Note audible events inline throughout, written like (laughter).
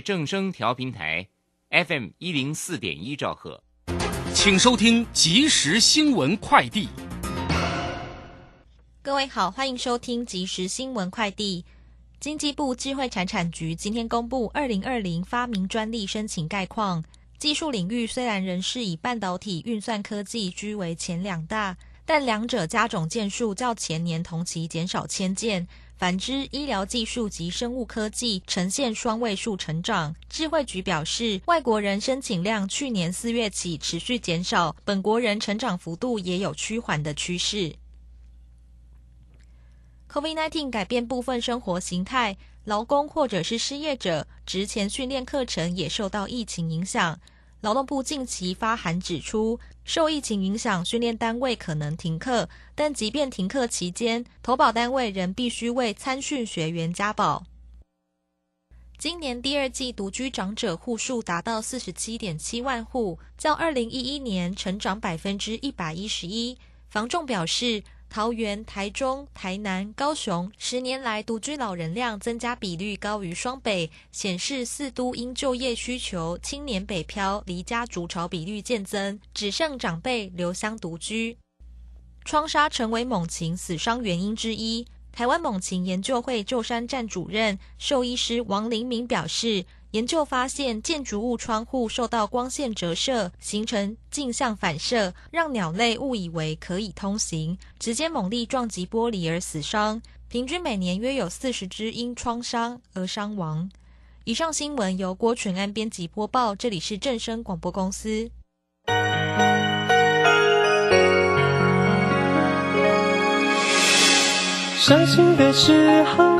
正声调频台，FM 一零四点一兆赫，请收听即时新闻快递。各位好，欢迎收听即时新闻快递。经济部智慧产产局今天公布二零二零发明专利申请概况，技术领域虽然仍是以半导体运算科技居为前两大，但两者加总件数较前年同期减少千件。反之，医疗技术及生物科技呈现双位数成长。智慧局表示，外国人申请量去年四月起持续减少，本国人成长幅度也有趋缓的趋势。COVID-19 改变部分生活形态，劳工或者是失业者，职前训练课程也受到疫情影响。劳动部近期发函指出，受疫情影响，训练单位可能停课，但即便停课期间，投保单位仍必须为参训学员加保。今年第二季独居长者户数达到四十七点七万户，较二零一一年成长百分之一百一十一。房仲表示。桃园、台中、台南、高雄十年来独居老人量增加比率高于双北，显示四都因就业需求、青年北漂、离家逐巢比率渐增，只剩长辈留乡独居。窗纱成为猛禽死伤原因之一。台湾猛禽研究会旧山站主任兽医师王林明表示。研究发现，建筑物窗户受到光线折射，形成镜像反射，让鸟类误以为可以通行，直接猛力撞击玻璃而死伤。平均每年约有四十只因创伤而伤亡。以上新闻由郭纯安编辑播报，这里是正声广播公司。伤心的时候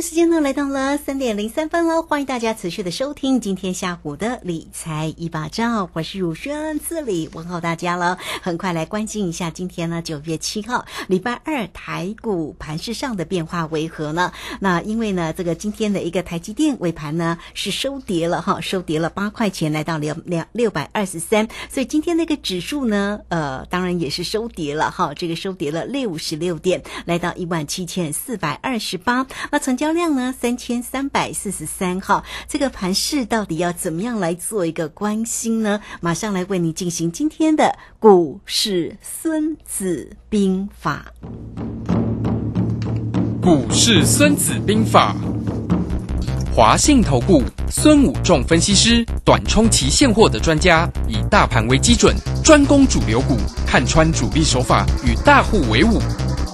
时间呢来到了三点零三分了，欢迎大家持续的收听今天下午的理财一把照，我是汝轩，这里问候大家了。很快来关心一下今天呢九月七号礼拜二台股盘市上的变化为何呢？那因为呢这个今天的一个台积电尾盘呢是收跌了哈，收跌了八块钱，来到两两六百二十三，所以今天那个指数呢呃当然也是收跌了哈，这个收跌了六十六点，来到一万七千四百二十八。那成交量呢？三千三百四十三号。这个盘势到底要怎么样来做一个关心呢？马上来为你进行今天的股市孙子兵法。股市孙子兵法，华信投顾孙武仲分析师，短冲期现货的专家，以大盘为基准，专攻主流股，看穿主力手法，与大户为伍。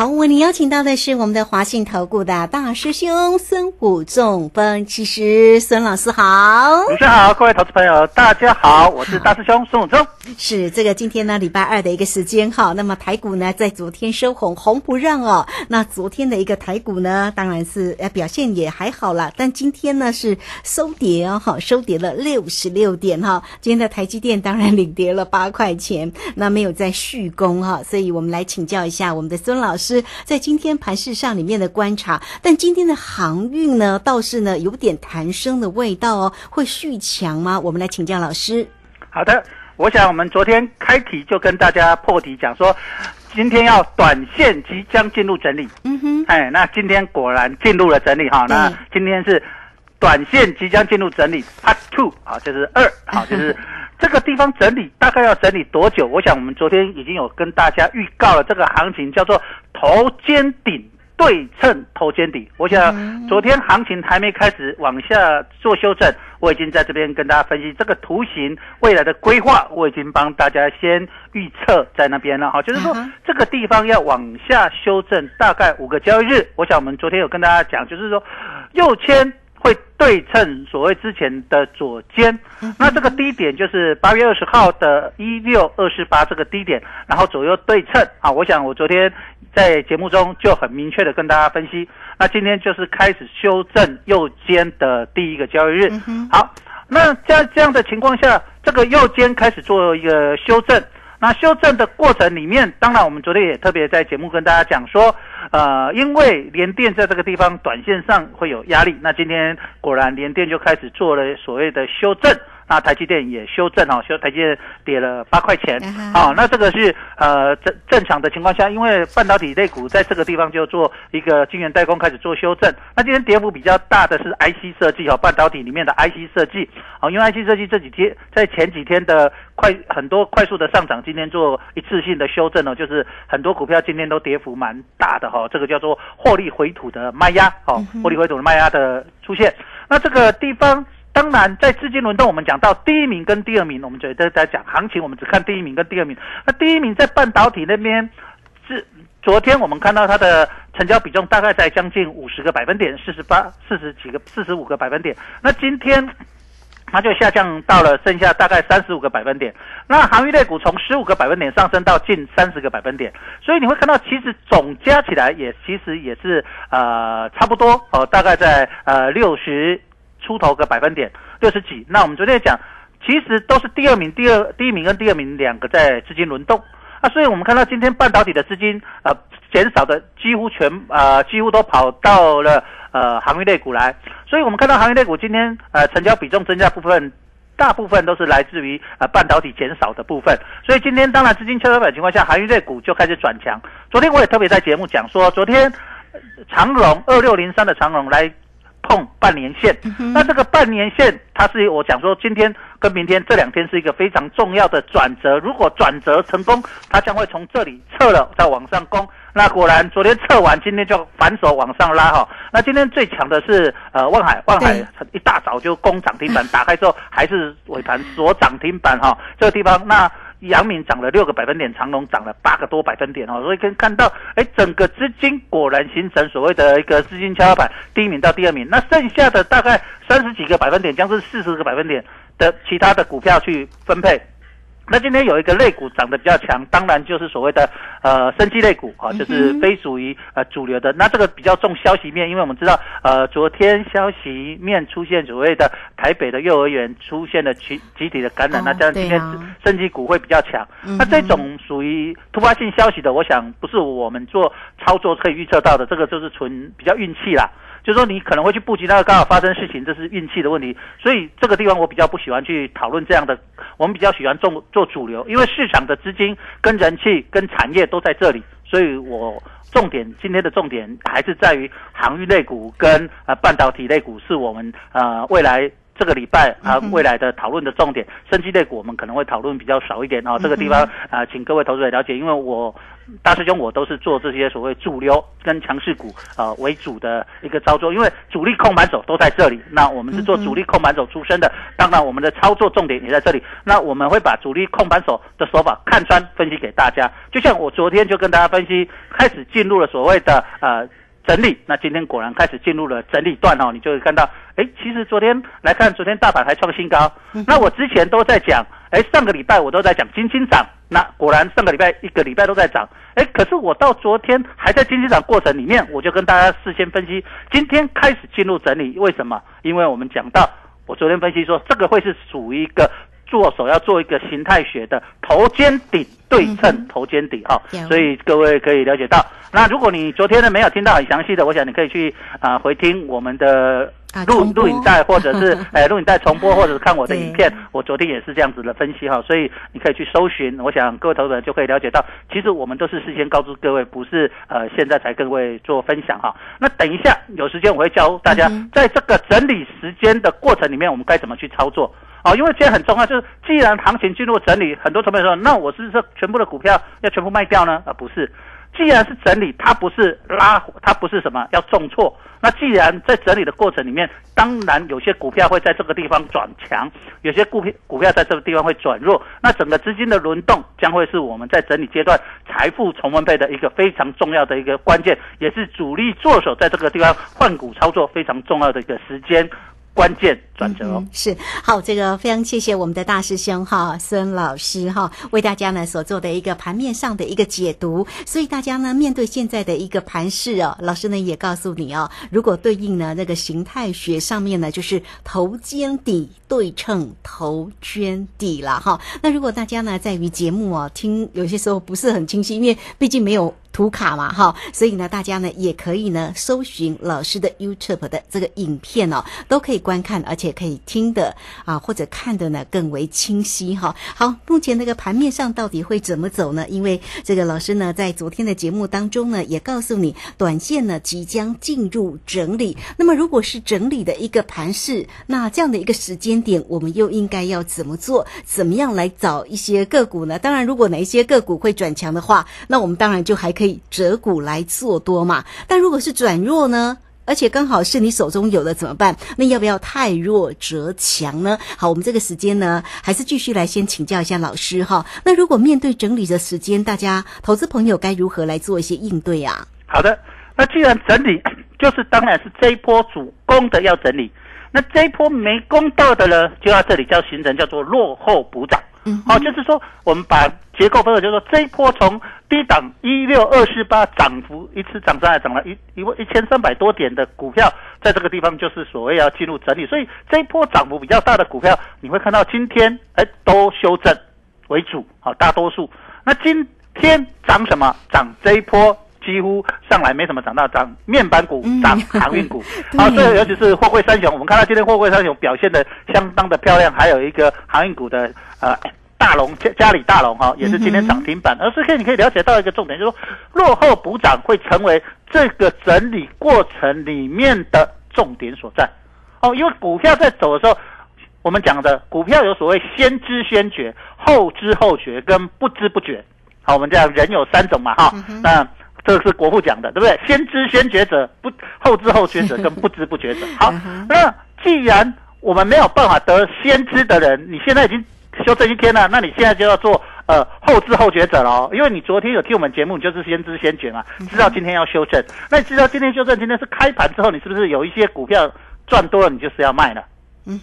好，为您邀请到的是我们的华信投顾的大师兄孙武仲分析师孙老师好，主持人好，各位投资朋友大家好，我是大师兄孙武仲。是这个今天呢礼拜二的一个时间哈，那么台股呢在昨天收红，红不让哦。那昨天的一个台股呢，当然是呃表现也还好啦，但今天呢是收跌哦，哈，收跌了六十六点哈。今天的台积电当然领跌了八块钱，那没有再续攻哈，所以我们来请教一下我们的孙老师。师在今天盘市上里面的观察，但今天的航运呢，倒是呢有点弹升的味道哦，会续强吗？我们来请教老师。好的，我想我们昨天开题就跟大家破题讲说，今天要短线即将进入整理。嗯哼，哎，那今天果然进入了整理哈。那今天是短线即将进入整理，Part Two 啊，就是二，好，就是这个地方整理大概要整理多久？我想我们昨天已经有跟大家预告了，这个行情叫做头肩顶对称头肩底。我想昨天行情还没开始往下做修正，我已经在这边跟大家分析这个图形未来的规划，我已经帮大家先预测在那边了哈，就是说这个地方要往下修正大概五个交易日。我想我们昨天有跟大家讲，就是说右肩。会对称所谓之前的左肩，那这个低点就是八月二十号的一六二四八这个低点，然后左右对称啊。我想我昨天在节目中就很明确的跟大家分析，那今天就是开始修正右肩的第一个交易日。好，那在这样的情况下，这个右肩开始做一个修正。那修正的过程里面，当然我们昨天也特别在节目跟大家讲说，呃，因为联电在这个地方短线上会有压力，那今天果然联电就开始做了所谓的修正。那台积电也修正哦，修台积电跌了八块钱，好，那这个是呃正正常的情况下，因为半导体类股在这个地方就做一个晶圆代工开始做修正。那今天跌幅比较大的是 IC 设计哦，半导体里面的 IC 设计，哦，因为 IC 设计这几天在前几天的快很多快速的上涨，今天做一次性的修正哦，就是很多股票今天都跌幅蛮大的哈，这个叫做获利回吐的卖压，哦，获利回吐的卖压的出现。那这个地方。当然，在资金轮动，我们讲到第一名跟第二名，我们觉得在讲行情，我们只看第一名跟第二名。那第一名在半导体那边，是昨天我们看到它的成交比重大概在将近五十个百分点，四十八、四十几个、四十五个百分点。那今天它就下降到了剩下大概三十五个百分点。那行业类股从十五个百分点上升到近三十个百分点，所以你会看到其实总加起来也其实也是呃差不多哦，大概在呃六十。出头个百分点六十几，那我们昨天讲，其实都是第二名、第二第一名跟第二名两个在资金轮动啊，所以我们看到今天半导体的资金呃减少的几乎全呃几乎都跑到了呃行业类股来，所以我们看到行业类股今天呃成交比重增加部分，大部分都是来自于呃半导体减少的部分，所以今天当然资金跷跷板情况下，行业类股就开始转强。昨天我也特别在节目讲说，昨天长荣二六零三的长荣来。碰半年线，那这个半年线，它是我讲说，今天跟明天这两天是一个非常重要的转折。如果转折成功，它将会从这里撤了，再往上攻。那果然，昨天撤完，今天就反手往上拉哈。那今天最强的是呃，望海，望海一大早就攻涨停板，打开之后还是尾盘锁涨停板哈。这个地方那。阳明涨了六个百分点，长隆涨了八个多百分点哦，所以可以看到，哎，整个资金果然形成所谓的一个资金跷跷板，第一名到第二名，那剩下的大概三十几个百分点，将是四十个百分点的其他的股票去分配。那今天有一个类股涨得比较强，当然就是所谓的呃生机类股啊，就是非属于呃主流的。那这个比较重消息面，因为我们知道呃昨天消息面出现所谓的台北的幼儿园出现了集集体的感染，那这样今天生机股会比较强。那这种属于突发性消息的，我想不是我们做操作可以预测到的，这个就是纯比较运气啦。就是说，你可能会去布局那个刚好发生事情，这是运气的问题。所以这个地方我比较不喜欢去讨论这样的，我们比较喜欢做做主流，因为市场的资金跟人气跟产业都在这里。所以我重点今天的重点还是在于航运类股跟呃半导体类股，是我们呃未来。这个礼拜啊，未来的讨论的重点，生机类股我们可能会讨论比较少一点啊。这个地方啊，请各位投资者了解，因为我大师兄我都是做这些所谓主流跟强势股啊为主的一个操作，因为主力控盘手都在这里。那我们是做主力控盘手出身的，当然我们的操作重点也在这里。那我们会把主力控盘手的手法看穿分析给大家，就像我昨天就跟大家分析，开始进入了所谓的呃。整理，那今天果然开始进入了整理段哦，你就会看到，哎，其实昨天来看，昨天大盘还创新高。那我之前都在讲，哎，上个礼拜我都在讲金金涨，那果然上个礼拜一个礼拜都在涨，哎，可是我到昨天还在金金涨过程里面，我就跟大家事先分析，今天开始进入整理，为什么？因为我们讲到，我昨天分析说，这个会是属于一个做手要做一个形态学的头肩顶对称头肩底哈有，所以各位可以了解到。那如果你昨天呢没有听到很详细的，我想你可以去啊、回听我们的录啊录影带，或者是 (laughs) 哎录影带重播，或者是看我的影片。我昨天也是这样子的分析哈，所以你可以去搜寻。我想各位投资者就可以了解到，其实我们都是事先告诉各位，不是呃现在才跟各位做分享哈。那等一下有时间我会教大家在这个整理时间的过程里面，我们该怎么去操作。哦，因为今天很重要，就是既然行情进入整理，很多成本说，那我是不是全部的股票要全部卖掉呢？啊，不是，既然是整理，它不是拉，它不是什么要重挫。那既然在整理的过程里面，当然有些股票会在这个地方转强，有些股票股票在这个地方会转弱。那整个资金的轮动将会是我们在整理阶段财富重分配的一个非常重要的一个关键，也是主力做手在这个地方换股操作非常重要的一个时间关键转折哦。是好，这个非常谢谢我们的大师兄哈孙老师哈为大家呢所做的一个盘面上的一个解读。所以大家呢面对现在的一个盘势哦，老师呢也告诉你哦，如果对应呢那个形态学上面呢就是头肩底对称头肩底啦哈。那如果大家呢在于节目哦听有些时候不是很清晰，因为毕竟没有。图卡嘛，哈，所以呢，大家呢也可以呢搜寻老师的 YouTube 的这个影片哦，都可以观看，而且可以听的啊，或者看的呢更为清晰哈。好，目前那个盘面上到底会怎么走呢？因为这个老师呢在昨天的节目当中呢也告诉你，短线呢即将进入整理。那么如果是整理的一个盘势，那这样的一个时间点，我们又应该要怎么做？怎么样来找一些个股呢？当然，如果哪一些个股会转强的话，那我们当然就还可以折股来做多嘛。但如果是转弱呢？而且刚好是你手中有的怎么办？那要不要太弱则强呢？好，我们这个时间呢，还是继续来先请教一下老师哈。那如果面对整理的时间，大家投资朋友该如何来做一些应对啊？好的，那既然整理，就是当然是这一波主攻的要整理，那这一波没攻到的呢，就要这里叫形成叫做落后补涨。嗯好、就是说我们把结构分了，就是说这一波从低档一六二四八涨幅一次涨上来，涨了一一万一千三百多点的股票，在这个地方就是所谓要进入整理，所以这一波涨幅比较大的股票，你会看到今天哎都修正为主，好、大多数。那今天涨什么？涨这一波几乎上来没什么涨到，涨面板股嗯，涨航运股。(laughs) 对好，这个尤其是货柜三雄，我们看到今天货柜三雄表现的相当的漂亮，还有一个航运股的呃。大龙家家里大龙哈，也是今天涨停板，而是可以你可以了解到一个重点，就是说落后补涨会成为这个整理过程里面的重点所在。哦，因为股票在走的时候，我们讲的股票有所谓先知先觉、后知后觉跟不知不觉。好，我们讲人有三种嘛哈，那这个是国父讲的，对不对？先知先觉者，不后知后觉者 (laughs) 跟不知不觉者。好，那既然我们没有办法得先知的人，你现在已经修正一天了，那你现在就要做呃后知后觉者了哦，因为你昨天有听我们节目，你就是先知先觉嘛，知道今天要修正。那你知道今天修正，今天是开盘之后，你是不是有一些股票赚多了，你就是要卖了？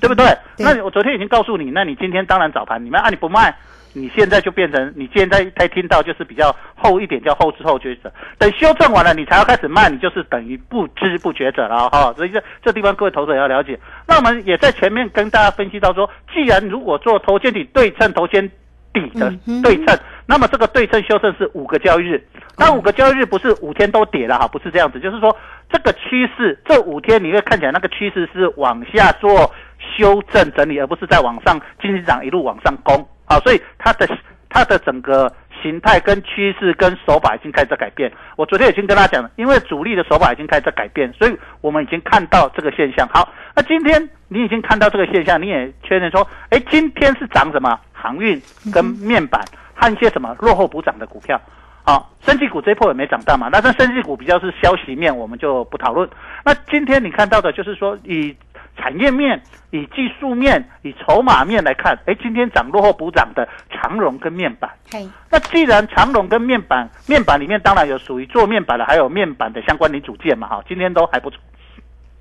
对不对？那你我昨天已经告诉你，那你今天当然早盘你们啊，你不卖，你现在就变成你现在才听到就是比较后一点叫后知后觉者，等修正完了你才要开始卖，你就是等于不知不觉者了哈、所以这这地方各位投资者要了解。那我们也在前面跟大家分析到说，既然如果做头肩底对称头肩底的对称，那么这个对称修正是五个交易日，那五个交易日不是五天都跌了哈，不是这样子，就是说这个趋势这五天你会看起来那个趋势是往下做修正整理，而不是在往上经济涨一路往上攻啊，所以它的它的整个形态跟趋势跟手法已经开始在改变。我昨天已经跟大家讲了，因为主力的手法已经开始在改变，所以我们已经看到这个现象。好，那今天你已经看到这个现象，你也确认说，哎，今天是涨什么？航运跟面板和一些什么落后补涨的股票。好，生技股这一波也没涨到嘛，那这生技股比较是消息面，我们就不讨论。那今天你看到的就是说，以产业面、以技术面、以筹码面来看，哎，今天涨落后补涨的长荣跟面板。嘿，那既然长荣跟面板，面板里面当然有属于做面板的，还有面板的相关零组件嘛，哈，今天都还不错。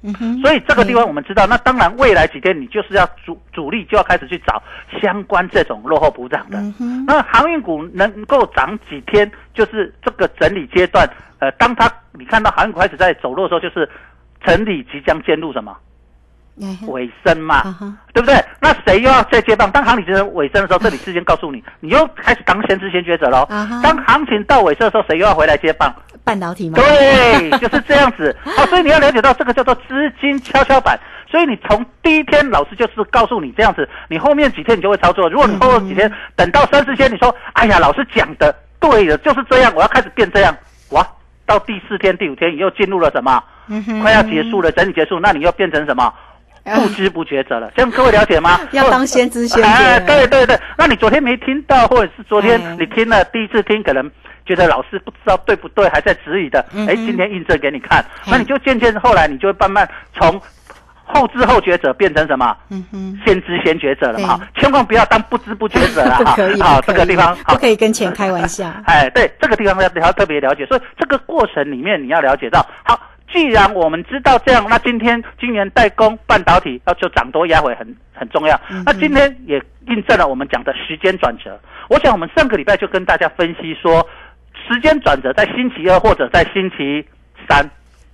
嗯哼，所以这个地方我们知道，那当然未来几天你就是要主主力就要开始去找相关这种落后补涨的。嗯哼，那航运股能够涨几天，就是这个整理阶段。呃，当它你看到航运股开始在走弱的时候，就是整理即将进入什么尾声嘛，啊对不对？那谁又要再接棒？当行情的尾声的时候，这里事先告诉你，你又开始当先知先觉者喽。啊当行情到尾声的时候，谁又要回来接棒？半导体吗？对，就是这样子。好，(laughs) 所以你要了解到这个叫做资金跷跷板。所以你从第一天，老师就是告诉你这样子，你后面几天你就会操作。如果你后面几天等到三四天，你说，哎呀，老师讲的对的，就是这样，我要开始变这样，哇，到第四天、第五天，你又进入了什么？嗯快要结束了，整理结束，那你又变成什么？不知不觉者了，这样各位了解吗？(laughs) 要当先知先觉哎，对对对，那你昨天没听到，或者是昨天哎你听了第一次听，可能觉得老师不知道对不对，还在质疑的，哎，今天印证给你看，嘿那你就渐渐后来你就会慢慢从后知后觉者变成什么？嗯哼，先知先觉者了嘛，千万不要当不知不觉者了不 (laughs) 哈。可以，好，不可以这个地方不可以跟钱开玩笑。(laughs) 哎，对，这个地方要要特别了解，所以这个过程里面你要了解到，好，既然我们知道这样，那今天今年代工半导体要就涨多压回很很重要。嗯那今天也印证了我们讲的时间转折。我想我们上个礼拜就跟大家分析说，时间转折在星期二或者在星期三。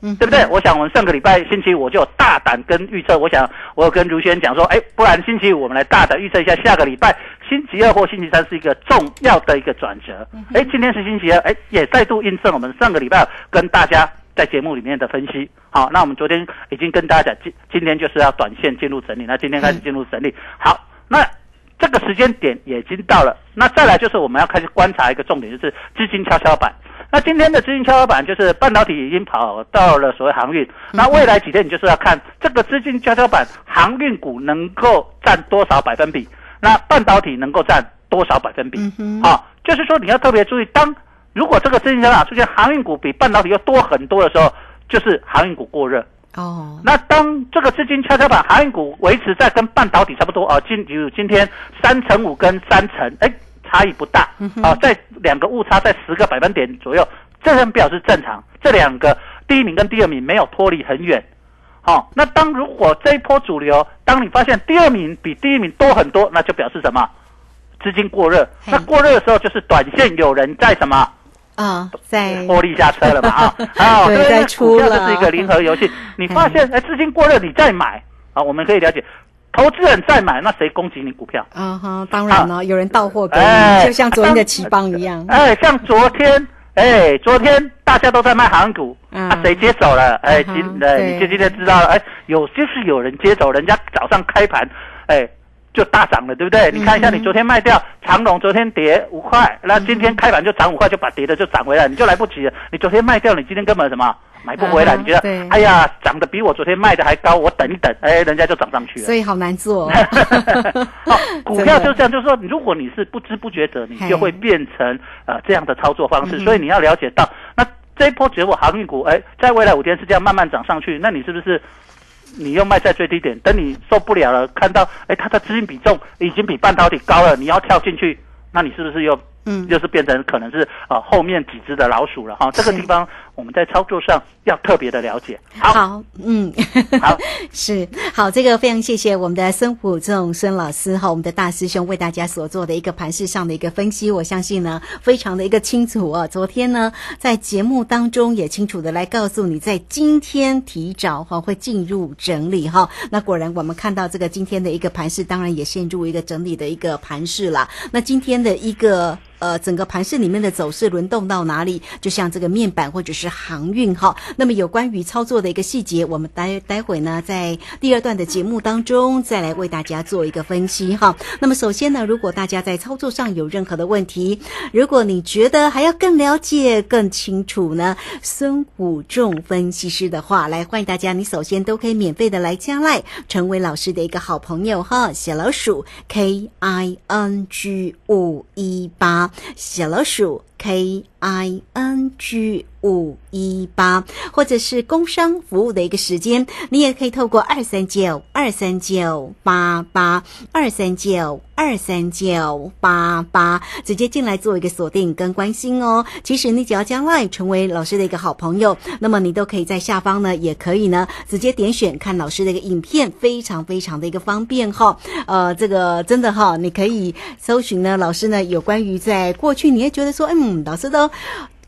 嗯，对不对？我想我们上个礼拜星期五就有大胆跟预测，我想我有跟如轩讲说，哎，不然星期五我们来大胆预测一下下个礼拜星期二或星期三是一个重要的一个转折。哎，今天是星期二，哎，也再度印证我们上个礼拜跟大家在节目里面的分析。好，那我们昨天已经跟大家讲，今今天就是要短线进入整理，那今天开始进入整理。好，那这个时间点也已经到了，那再来就是我们要开始观察一个重点，就是资金跷跷板。那今天的资金跷跷板就是半导体已经跑到了所谓航运，那未来几天你就是要看这个资金跷跷板航运股能够占多少百分比，那半导体能够占多少百分比啊，就是说你要特别注意，当如果这个资金跷跷板出现航运股比半导体又多很多的时候，就是航运股过热。哦，那当这个资金跷跷板航运股维持在跟半导体差不多啊，今比如今天三成五跟三成，哎，差异不大啊，在两个误差在十个百分点左右，这样表示正常。这两个第一名跟第二名没有脱离很远。好、那当如果这一波主流，当你发现第二名比第一名多很多，那就表示什么？资金过热。那过热的时候，就是短线有人在什么？啊，在获利下车了嘛 (laughs) 啊，啊，对股票了就是一个零和游戏。(laughs) 你发现哎资金过热，你再买啊，我们可以了解，投资人再买，那谁攻击你股票？啊哈，当然了，有人到货给哎你，就像昨天的奇邦一样。哎，像昨天，哎，昨天大家都在卖航股，嗯啊，谁接手了？哎，今哎，就今天知道了，哎，有就是有人接手，人家早上开盘，哎。就大涨了，对不对？你看一下，嗯你昨天卖掉长隆，昨天跌五块，那今天开盘就涨五块，就把跌的就涨回来，你就来不及了。你昨天卖掉，你今天根本什么买不回来？嗯你觉得对，哎呀，涨得比我昨天卖的还高，我等一等，哎，人家就涨上去了所。以好难做。(laughs) 好，(laughs) 股票就这样，就是说，如果你是不知不觉者，你就会变成呃这样的操作方式。所以你要了解到，那这一波结果航运股，哎，在未来五天是这样慢慢涨上去，那你是不是你又卖在最低点？等你受不了了，看到哎它的资金比重已经比半导体高了，你要跳进去，那你是不是又嗯又是变成可能是呃后面几只的老鼠了哈？这个地方我们在操作上要特别的了解。好，好，嗯，好，(laughs) 是好，这个非常谢谢我们的孙虎仲孙老师哈，我们的大师兄为大家所做的一个盘势上的一个分析，我相信呢非常的一个清楚哦。昨天呢在节目当中也清楚的来告诉你，在今天提早哈会进入整理哈。那果然我们看到这个今天的一个盘势，当然也陷入一个整理的一个盘势了。那今天的一个。呃，整个盘市里面的走势轮动到哪里？就像这个面板或者是航运哈。那么有关于操作的一个细节，我们待待会呢，在第二段的节目当中再来为大家做一个分析哈。那么首先呢，如果大家在操作上有任何的问题，如果你觉得还要更了解、更清楚呢，孙武仲分析师的话，来欢迎大家，你首先都可以免费的来加赖，成为老师的一个好朋友哈。小老鼠 K I N G 五一八。小老鼠 K I N G 五一八，或者是工商服务的一个时间，你也可以透过二三九二三九八八二三九二三九八八直接进来做一个锁定跟关心哦。其实你只要将 LINE 成为老师的一个好朋友，那么你都可以在下方呢，也可以呢直接点选看老师的一个影片，非常非常的一个方便哈。呃，这个真的哈，你可以搜寻呢，老师呢有关于在过去你也觉得说，嗯，老师都。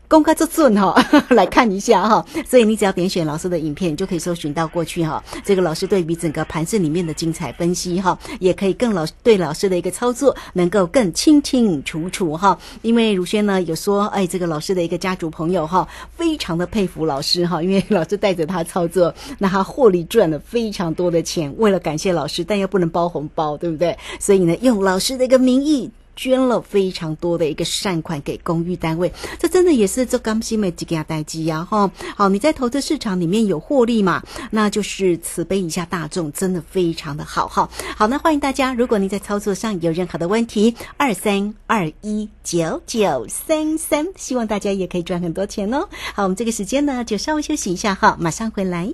公开做准哈，(laughs) 来看一下哈。所以你只要点选老师的影片，就可以搜寻到过去哈。这个老师对比整个盘市里面的精彩分析哈，也可以更老对老师的一个操作能够更清清楚楚哈。因为如轩呢有说，哎，这个老师的一个家族朋友哈，非常的佩服老师哈，因为老师带着他操作，那他获利赚了非常多的钱。为了感谢老师，但又不能包红包，对不对？所以呢，用老师的一个名义。捐了非常多的一个善款给公寓单位，这真的也是做刚新美几家代机呀哈。好，你在投资市场里面有获利嘛？那就是慈悲一下大众，真的非常的好哈。好，那欢迎大家，如果您在操作上有任何的问题，二三二一九九三三，希望大家也可以赚很多钱哦。好，我们这个时间呢就稍微休息一下哈，马上回来。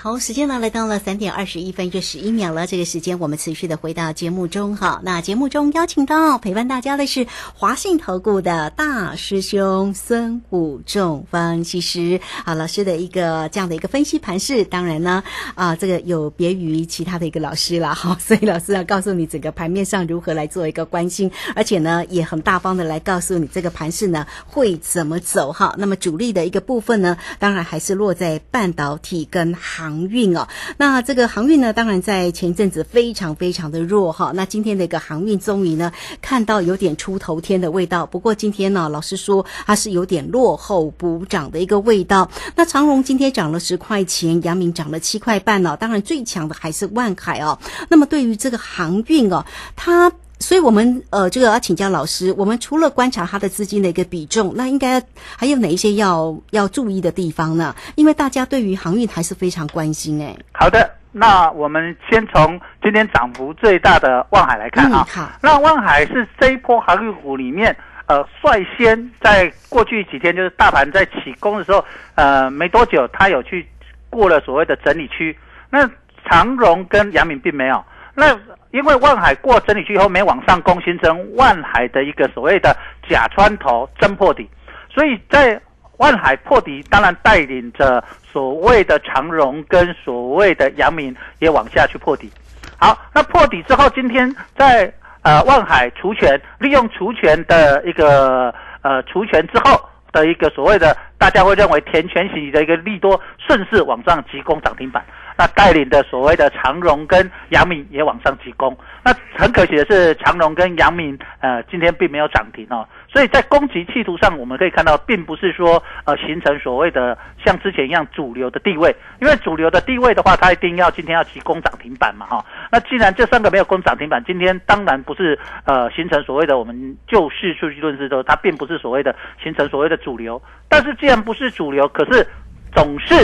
好，时间呢来到了三点二十一分又十一秒了。这个时间我们持续的回到节目中哈。那节目中邀请到陪伴大家的是华信投顾的大师兄孙武仲分析师啊，老师的一个这样的一个分析盘势。当然呢啊，这个有别于其他的一个老师了哈。所以老师要告诉你整个盘面上如何来做一个关心，而且呢也很大方的来告诉你这个盘势呢会怎么走哈。那么主力的一个部分呢，当然还是落在半导体跟航。航运哦，那这个航运呢，当然在前一阵子非常非常的弱哈。那今天的一个航运终于呢，看到有点出头天的味道。不过今天呢，老实说，它是有点落后补涨的一个味道。那长荣今天涨了十块钱，阳明涨了七块半呢。当然最强的还是万海哦。那么对于这个航运哦，它。所以，我们呃，这个要请教老师。我们除了观察它的资金的一个比重，那应该还有哪一些要要注意的地方呢？因为大家对于航运还是非常关心哎。好的，那我们先从今天涨幅最大的望海来看啊。好，那望海是这一波航运股里面，呃，率先在过去几天，就是大盘在起攻的时候，呃，没多久，它有去过了所谓的整理区。那长荣跟阳明并没有。那因为万海过整理区以后没往上攻，形成万海的一个所谓的假穿头真破底，所以在万海破底，当然带领着所谓的长荣跟所谓的阳明也往下去破底。好，那破底之后，今天在呃万海除权，利用除权的一个呃除权之后的一个所谓的大家会认为填权型的一个利多，顺势往上急攻涨停板。那带领的所谓的长荣跟阳明也往上急攻，那很可惜的是长荣跟阳明呃今天并没有涨停哦，所以在攻击企图上，我们可以看到，并不是说呃形成所谓的像之前一样主流的地位，因为主流的地位的话，它一定要今天要急攻涨停板嘛哈。那既然这三个没有攻涨停板，今天当然不是呃形成所谓的我们就事数据论之后，它并不是所谓的形成所谓的主流。但是既然不是主流，可是总是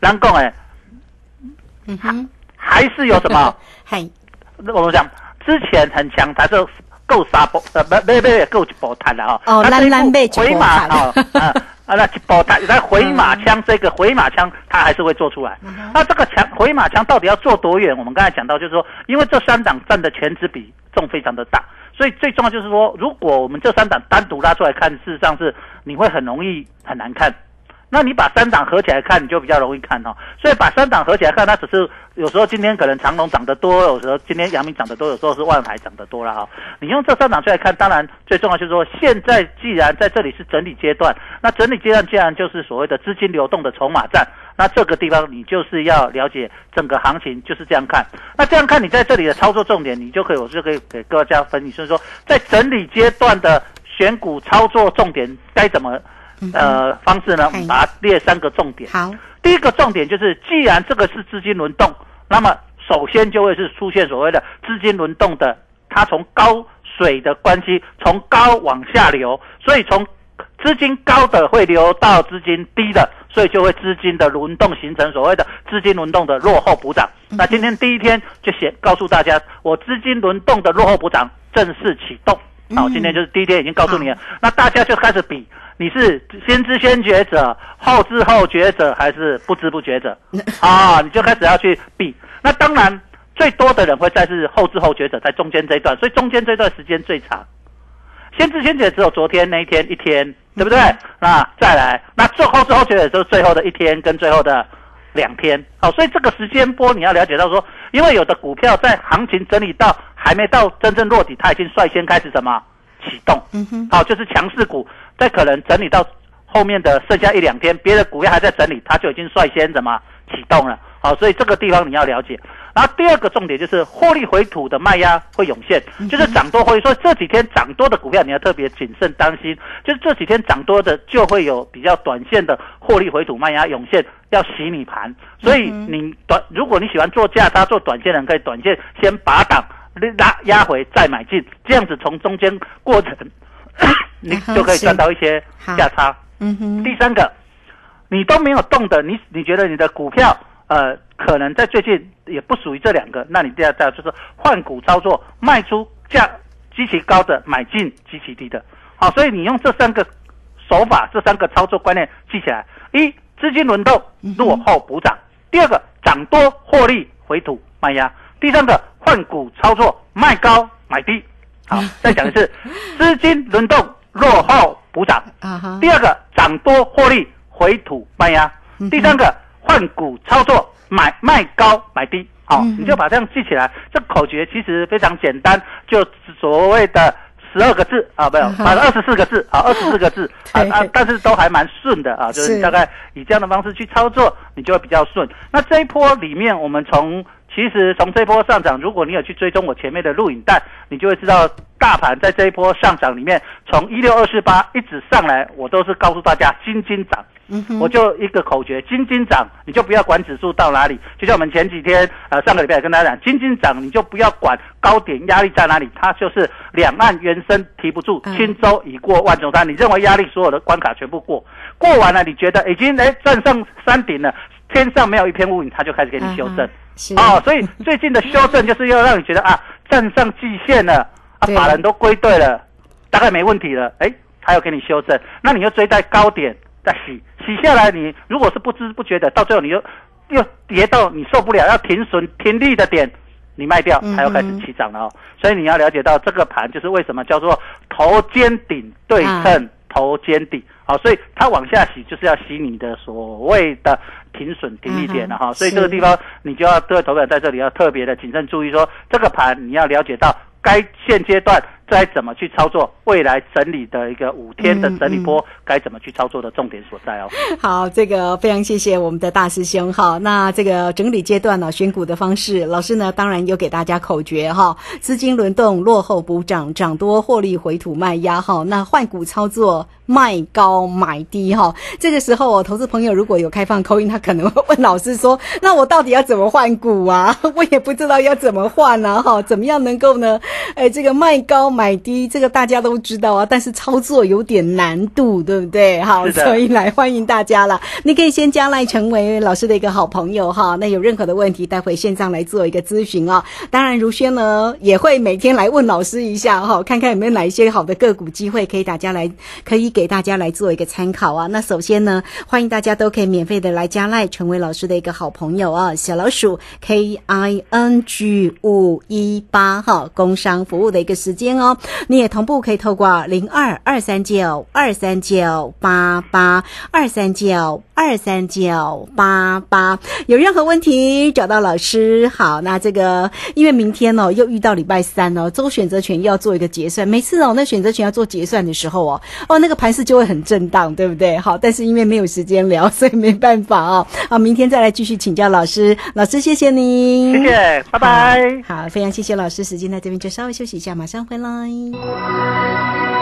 难讲哎。嗯哼，还是有什么？(laughs) 嗨，我们讲之前很强，它是够杀波，呃，不不不，够一波弹的哈。哦，蓝蓝被回马啊啊啊！那一波弹，那回马枪这个回马枪，它还是会做出来。那这个枪回马枪到底要做多远？我们刚才讲到，就是说，因为这三档占的全值比重非常的大，所以最重要就是说，如果我们这三档单独拉出来看，事实上是你会很容易很难看。那你把三档合起来看，你就比较容易看哦。所以把三档合起来看，它只是有时候今天可能长隆涨得多，有时候今天阳明涨得多，有时候是万海涨得多了哈。你用这三档出来看，当然最重要就是说，现在既然在这里是整理阶段，那整理阶段既然就是所谓的资金流动的筹码战，那这个地方你就是要了解整个行情就是这样看。那这样看你在这里的操作重点，你就可以我就可以给各家分析，所以说在整理阶段的选股操作重点该怎么？呃，方式呢，把它列三个重点。好，第一个重点就是，既然这个是资金轮动，那么首先就会是出现所谓的资金轮动的，它从高水的关系从高往下流，所以从资金高的会流到资金低的，所以就会资金的轮动形成所谓的资金轮动的落后补涨。那今天第一天就写告诉大家，我资金轮动的落后补涨正式启动。好，今天就是第一天已经告诉你了，那大家就开始比，你是先知先觉者、后知后觉者，还是不知不觉者？(laughs) 啊，你就开始要去比。那当然，最多的人会在是后知后觉者，在中间这一段，所以中间这段时间最长。先知先觉只有昨天那一天一天，对不对？那再来，那最后知后觉者就是最后的一天跟最后的两天。好，所以这个时间波你要了解到说，因为有的股票在行情整理到还没到真正落底，它已经率先开始什么启动。嗯哼，好，就是强势股在可能整理到后面的剩下一两天，别的股票还在整理，它就已经率先什么启动了。好，所以这个地方你要了解。然后第二个重点就是获利回吐的卖压会涌现，就是涨多会说这几天涨多的股票你要特别谨慎当心，就是这几天涨多的就会有比较短线的获利回吐卖压涌现，要洗你盘。所以你短，如果你喜欢做价差做短线的人，可以短线先拔档拉压回再买进，这样子从中间过程 (laughs) 你就可以赚到一些价差。嗯哼。第三个，你都没有动的，你你觉得你的股票？呃，可能在最近也不属于这两个，那你第二条就是换股操作，卖出价极其高的，买进极其低的。好，所以你用这三个手法，这三个操作观念记起来：一、资金轮动落后补涨；第二个，涨多获利回吐卖压；第三个，换股操作卖高买低。好，(laughs) 再讲一次：资金轮动落后补涨；第二个，涨多获利回吐卖压；第三个。换股操作，买卖高买低，好，你就把这样记起来。这口诀其实非常简单，就所谓的十二个字。啊，没有，反正二十四个字啊，二十四个字。(laughs) 啊啊，但是都还蛮顺的啊，就是。大概以这样的方式去操作，你就会比较顺。那这一波里面，我们从其实从这波上涨，如果你有去追踪我前面的录影带，你就会知道大盘在这一波上涨里面，从一六二四八一直上来，我都是告诉大家金金涨。我就一个口诀，金金涨，你就不要管指数到哪里。就像我们前几天，呃，上个礼拜也跟大家讲，金金涨，你就不要管高点压力在哪里，它就是两岸原生提不住，轻舟已过万重山。你认为压力所有的关卡全部过，过完了，你觉得已经哎站上山顶了，天上没有一片乌云，它就开始给你修正。哦，所以最近的 (laughs) 修正就是要让你觉得啊，站上季线了，啊，法人都归队了，大概没问题了，哎，他要给你修正，那你又追在高点。再洗洗下来，你如果是不知不觉的，到最后你又又跌到你受不了要停损停利的点，你卖掉，它又开始起涨了哦。所以你要了解到这个盘就是为什么叫做头肩顶对称头肩底，好，所以它往下洗就是要洗你的所谓的停损停利点了哈。所以这个地方你就要各位投资在这里要特别的谨慎注意，说这个盘你要了解到该现阶段。该怎么去操作？未来整理的一个五天的整理波，该怎么去操作的重点所在哦。(laughs) 好，这个非常谢谢我们的大师兄哈。那这个整理阶段呢，选股的方式，老师呢当然有给大家口诀哈：资金轮动落后补涨，涨多获利回吐卖压哈。那换股操作卖高买低哈。这个时候，我投资朋友如果有开放扣音，他可能会问老师说：那我到底要怎么换股啊？(laughs) 我也不知道要怎么换啊哈？怎么样能够呢？哎，这个卖高买。买低这个大家都知道啊，但是操作有点难度，对不对？好，所以来欢迎大家了。你可以先加来成为老师的一个好朋友哈。那有任何的问题，待会线上来做一个咨询啊。当然，如轩呢也会每天来问老师一下哈，看看有没有哪一些好的个股机会可以大家来可以给大家来做一个参考啊。那首先呢，欢迎大家都可以免费的来加赖成为老师的一个好朋友啊。小老鼠 K I N G 五一八哈，工商服务的一个时间哦。你也同步可以透过零二二三九二三九八八二三九二三九八八，有任何问题找到老师。好，那这个因为明天哦又遇到礼拜三哦，周选择权又要做一个结算。每次哦那选择权要做结算的时候哦哦那个盘势就会很震荡，对不对？好，但是因为没有时间聊，所以没办法哦。好，明天再来继续请教老师。老师，谢谢您，谢谢，拜拜。好，非常谢谢老师，时间在这边就稍微休息一下，马上回来。